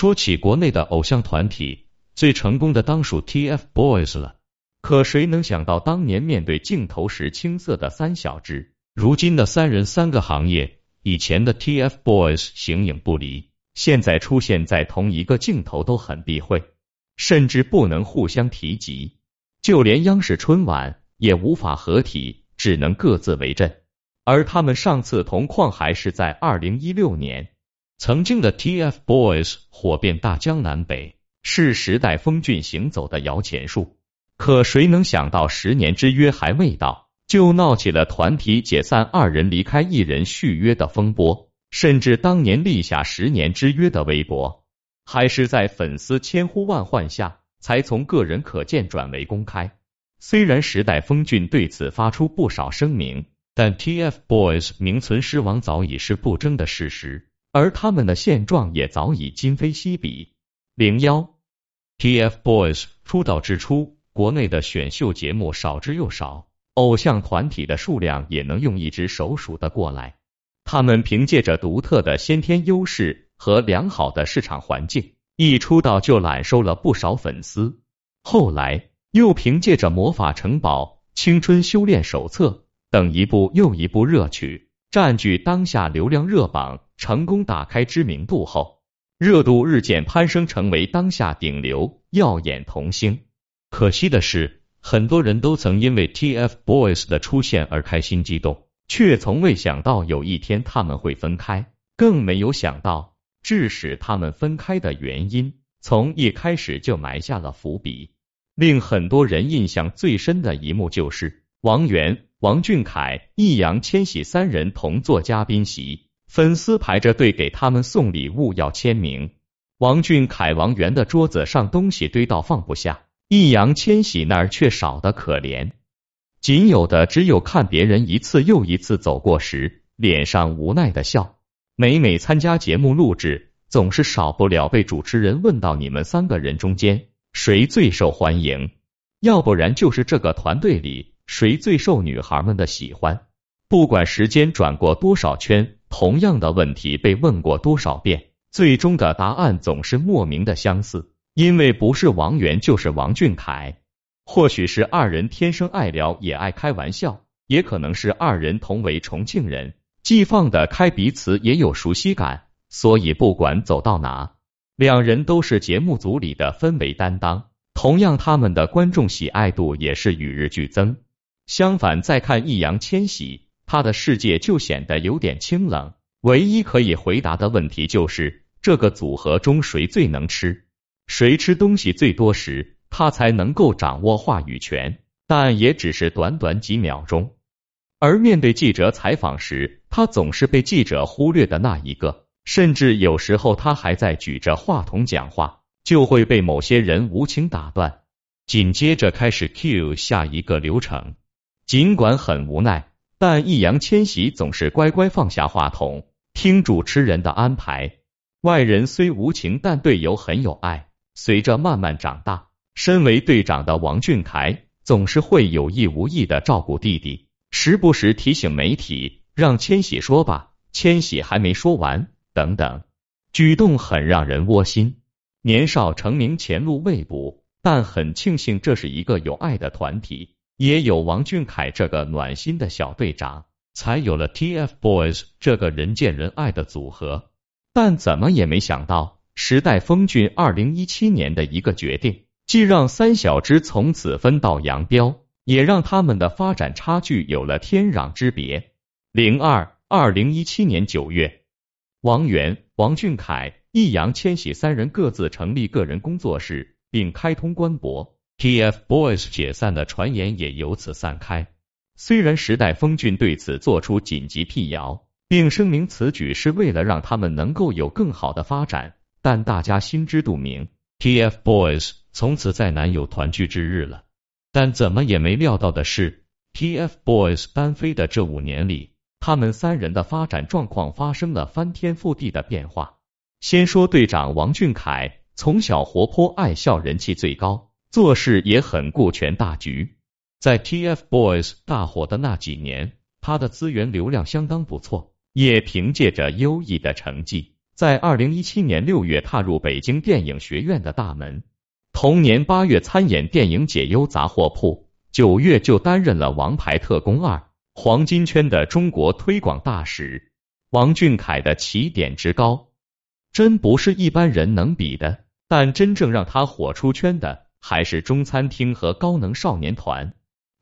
说起国内的偶像团体，最成功的当属 TFBOYS 了。可谁能想到，当年面对镜头时青涩的三小只，如今的三人三个行业，以前的 TFBOYS 形影不离，现在出现在同一个镜头都很避讳，甚至不能互相提及，就连央视春晚也无法合体，只能各自为阵。而他们上次同框还是在二零一六年，曾经的 TFBOYS 火遍大江南北，是时代峰峻行走的摇钱树。可谁能想到，十年之约还未到，就闹起了团体解散、二人离开、一人续约的风波。甚至当年立下十年之约的微博，还是在粉丝千呼万唤下，才从个人可见转为公开。虽然时代峰峻对此发出不少声明，但 TFBOYS 名存实亡早已是不争的事实，而他们的现状也早已今非昔比。零幺，TFBOYS 出道之初。国内的选秀节目少之又少，偶像团体的数量也能用一只手数得过来。他们凭借着独特的先天优势和良好的市场环境，一出道就揽收了不少粉丝。后来又凭借着《魔法城堡》《青春修炼手册》等一部又一部热曲，占据当下流量热榜，成功打开知名度后，热度日渐攀升，成为当下顶流耀眼童星。可惜的是，很多人都曾因为 TFBOYS 的出现而开心激动，却从未想到有一天他们会分开，更没有想到致使他们分开的原因，从一开始就埋下了伏笔。令很多人印象最深的一幕就是王源、王俊凯、易烊千玺三人同坐嘉宾席，粉丝排着队给他们送礼物要签名。王俊凯、王源的桌子上东西堆到放不下。易烊千玺那儿却少得可怜，仅有的只有看别人一次又一次走过时，脸上无奈的笑。每每参加节目录制，总是少不了被主持人问到你们三个人中间谁最受欢迎，要不然就是这个团队里谁最受女孩们的喜欢。不管时间转过多少圈，同样的问题被问过多少遍，最终的答案总是莫名的相似。因为不是王源就是王俊凯，或许是二人天生爱聊也爱开玩笑，也可能是二人同为重庆人，既放得开，彼此也有熟悉感，所以不管走到哪，两人都是节目组里的氛围担当。同样，他们的观众喜爱度也是与日俱增。相反，再看易烊千玺，他的世界就显得有点清冷。唯一可以回答的问题就是这个组合中谁最能吃。谁吃东西最多时，他才能够掌握话语权，但也只是短短几秒钟。而面对记者采访时，他总是被记者忽略的那一个，甚至有时候他还在举着话筒讲话，就会被某些人无情打断，紧接着开始 cue 下一个流程。尽管很无奈，但易烊千玺总是乖乖放下话筒，听主持人的安排。外人虽无情，但队友很有爱。随着慢慢长大，身为队长的王俊凯总是会有意无意的照顾弟弟，时不时提醒媒体让千玺说吧，千玺还没说完等等，举动很让人窝心。年少成名前路未卜，但很庆幸这是一个有爱的团体，也有王俊凯这个暖心的小队长，才有了 TFBOYS 这个人见人爱的组合。但怎么也没想到。时代峰峻二零一七年的一个决定，既让三小只从此分道扬镳，也让他们的发展差距有了天壤之别。零二二零一七年九月，王源、王俊凯、易烊千玺三人各自成立个人工作室，并开通官博，TFBOYS 解散的传言也由此散开。虽然时代峰峻对此做出紧急辟谣，并声明此举是为了让他们能够有更好的发展。但大家心知肚明，TFBOYS 从此再难有团聚之日了。但怎么也没料到的是，TFBOYS 单飞的这五年里，他们三人的发展状况发生了翻天覆地的变化。先说队长王俊凯，从小活泼爱笑，人气最高，做事也很顾全大局。在 TFBOYS 大火的那几年，他的资源流量相当不错，也凭借着优异的成绩。在二零一七年六月踏入北京电影学院的大门，同年八月参演电影《解忧杂货铺》，九月就担任了《王牌特工二》黄金圈的中国推广大使。王俊凯的起点之高，真不是一般人能比的。但真正让他火出圈的，还是中餐厅和高能少年团。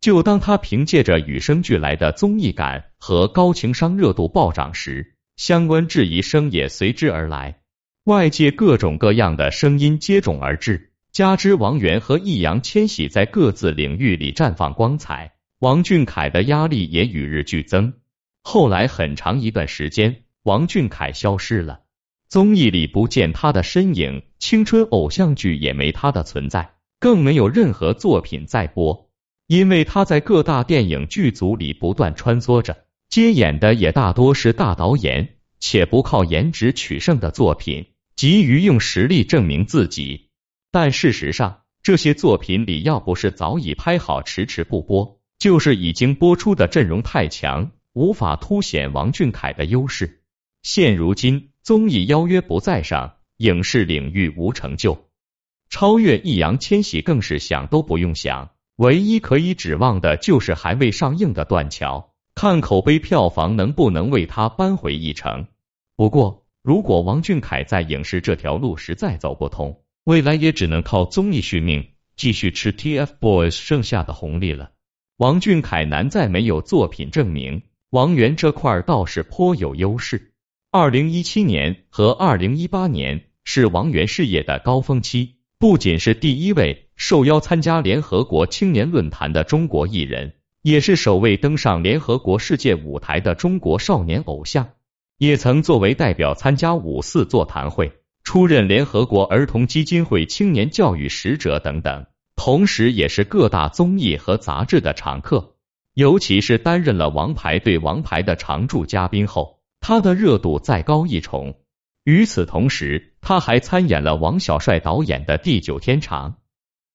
就当他凭借着与生俱来的综艺感和高情商热度暴涨时，相关质疑声也随之而来。外界各种各样的声音接踵而至，加之王源和易烊千玺在各自领域里绽放光彩，王俊凯的压力也与日俱增。后来很长一段时间，王俊凯消失了。综艺里不见他的身影，青春偶像剧也没他的存在，更没有任何作品在播，因为他在各大电影剧组里不断穿梭着，接演的也大多是大导演且不靠颜值取胜的作品，急于用实力证明自己。但事实上，这些作品里要不是早已拍好迟迟不播，就是已经播出的阵容太强，无法凸显王俊凯的优势。现如今。综艺邀约不在上，影视领域无成就，超越易烊千玺更是想都不用想。唯一可以指望的就是还未上映的《断桥》，看口碑票房能不能为他扳回一城。不过，如果王俊凯在影视这条路实在走不通，未来也只能靠综艺续命，继续吃 TFBOYS 剩下的红利了。王俊凯难在没有作品证明，王源这块倒是颇有优势。二零一七年和二零一八年是王源事业的高峰期，不仅是第一位受邀参加联合国青年论坛的中国艺人，也是首位登上联合国世界舞台的中国少年偶像，也曾作为代表参加五四座谈会，出任联合国儿童基金会青年教育使者等等，同时也是各大综艺和杂志的常客，尤其是担任了《王牌对王牌》的常驻嘉宾后。他的热度再高一重。与此同时，他还参演了王小帅导演的《地久天长》，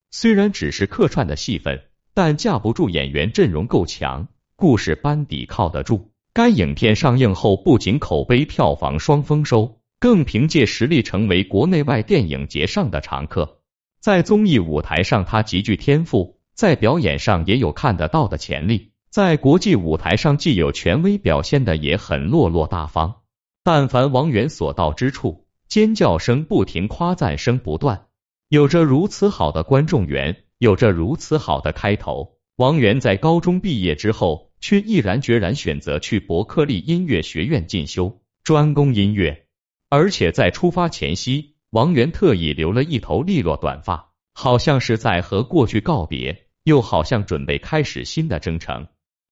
虽然只是客串的戏份，但架不住演员阵容够强，故事班底靠得住。该影片上映后，不仅口碑、票房双丰收，更凭借实力成为国内外电影节上的常客。在综艺舞台上，他极具天赋，在表演上也有看得到的潜力。在国际舞台上，既有权威，表现的也很落落大方。但凡王源所到之处，尖叫声不停，夸赞声不断。有着如此好的观众缘，有着如此好的开头。王源在高中毕业之后，却毅然决然选择去伯克利音乐学院进修，专攻音乐。而且在出发前夕，王源特意留了一头利落短发，好像是在和过去告别，又好像准备开始新的征程。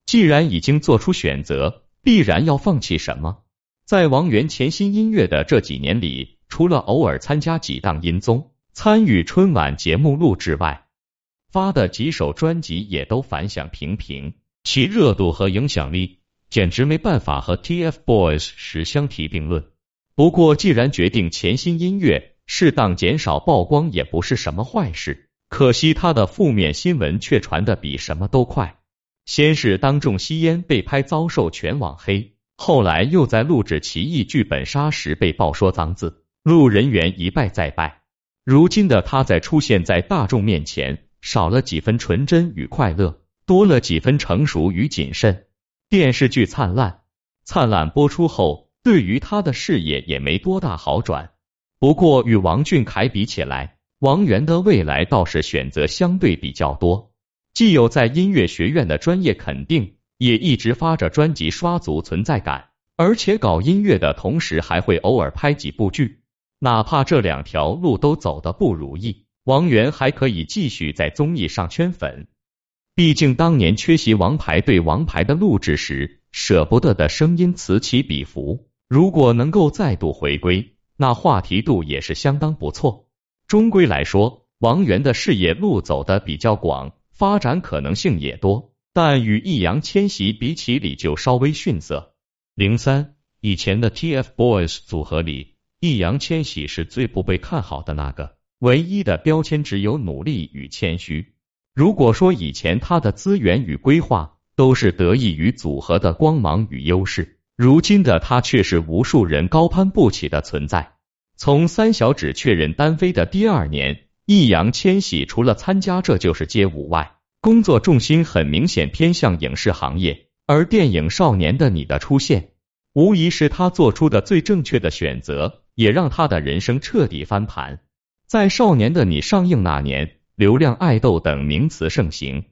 既然已经做出选择，必然要放弃什么？在王源潜心音乐的这几年里，除了偶尔参加几档音综、参与春晚节目录制外，发的几首专辑也都反响平平，其热度和影响力简直没办法和 TFBOYS 时相提并论。不过，既然决定潜心音乐，适当减少曝光也不是什么坏事。可惜他的负面新闻却传的比什么都快。先是当众吸烟被拍遭受全网黑，后来又在录制奇异剧本杀时被曝说脏字，路人缘一败再败。如今的他在出现在大众面前，少了几分纯真与快乐，多了几分成熟与谨慎。电视剧《灿烂》灿烂播出后，对于他的事业也没多大好转。不过与王俊凯比起来，王源的未来倒是选择相对比较多。既有在音乐学院的专业肯定，也一直发着专辑刷足存在感，而且搞音乐的同时还会偶尔拍几部剧。哪怕这两条路都走的不如意，王源还可以继续在综艺上圈粉。毕竟当年缺席《王牌对王牌》的录制时，舍不得的声音此起彼伏。如果能够再度回归，那话题度也是相当不错。终归来说，王源的事业路走的比较广。发展可能性也多，但与易烊千玺比起，里就稍微逊色。零三以前的 TFBOYS 组合里，易烊千玺是最不被看好的那个，唯一的标签只有努力与谦虚。如果说以前他的资源与规划都是得益于组合的光芒与优势，如今的他却是无数人高攀不起的存在。从三小只确认单飞的第二年，易烊千玺除了参加《这就是街舞》外，工作重心很明显偏向影视行业。而电影《少年的你》的出现，无疑是他做出的最正确的选择，也让他的人生彻底翻盘。在《少年的你》上映那年，流量、爱豆等名词盛行，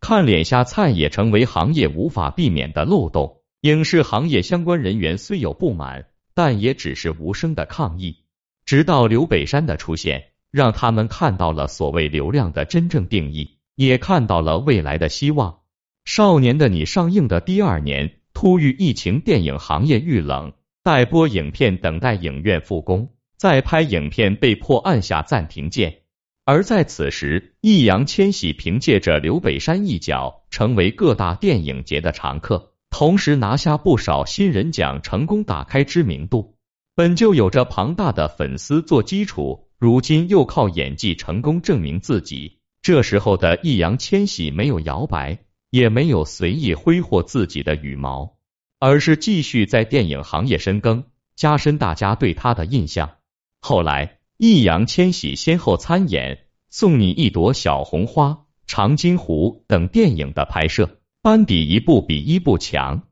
看脸下菜也成为行业无法避免的漏洞。影视行业相关人员虽有不满，但也只是无声的抗议。直到刘北山的出现，让他们看到了所谓流量的真正定义，也看到了未来的希望。少年的你上映的第二年，突遇疫情，电影行业遇冷，待播影片等待影院复工，再拍影片被迫按下暂停键。而在此时，易烊千玺凭借着刘北山一角，成为各大电影节的常客，同时拿下不少新人奖，成功打开知名度。本就有着庞大的粉丝做基础，如今又靠演技成功证明自己。这时候的易烊千玺没有摇摆。也没有随意挥霍自己的羽毛，而是继续在电影行业深耕，加深大家对他的印象。后来，易烊千玺先后参演《送你一朵小红花》《长津湖》等电影的拍摄，班底一部比一部强，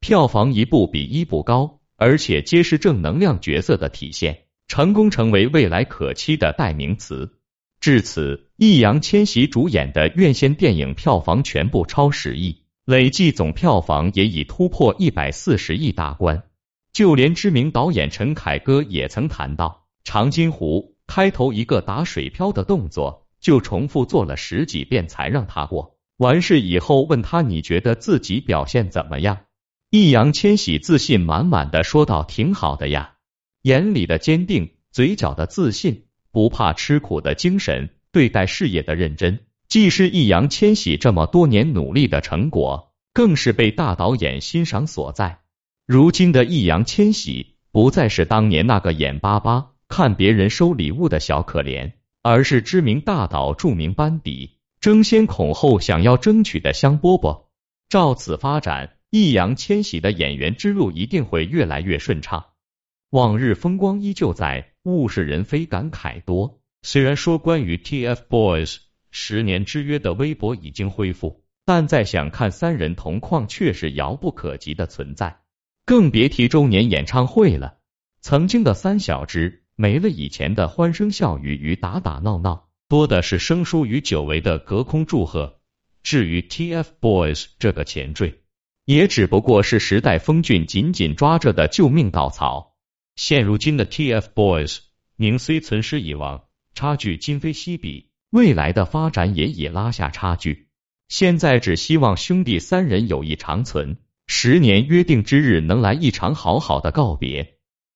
票房一部比一部高，而且皆是正能量角色的体现，成功成为未来可期的代名词。至此，易烊千玺主演的院线电影票房全部超十亿，累计总票房也已突破一百四十亿大关。就连知名导演陈凯歌也曾谈到，《长津湖》开头一个打水漂的动作，就重复做了十几遍才让他过。完事以后问他你觉得自己表现怎么样？易烊千玺自信满满的说道：“挺好的呀。”眼里的坚定，嘴角的自信。不怕吃苦的精神，对待事业的认真，既是易烊千玺这么多年努力的成果，更是被大导演欣赏所在。如今的易烊千玺不再是当年那个眼巴巴看别人收礼物的小可怜，而是知名大导、著名班底争先恐后想要争取的香饽饽。照此发展，易烊千玺的演员之路一定会越来越顺畅。往日风光依旧在。物是人非，感慨多。虽然说关于 TFBOYS 十年之约的微博已经恢复，但再想看三人同框却是遥不可及的存在，更别提周年演唱会了。曾经的三小只没了，以前的欢声笑语与打打闹闹，多的是生疏与久违的隔空祝贺。至于 TFBOYS 这个前缀，也只不过是时代峰峻紧紧抓着的救命稻草。现如今的 TFBOYS 名虽存失已亡，差距今非昔比，未来的发展也已拉下差距。现在只希望兄弟三人友谊长存，十年约定之日能来一场好好的告别。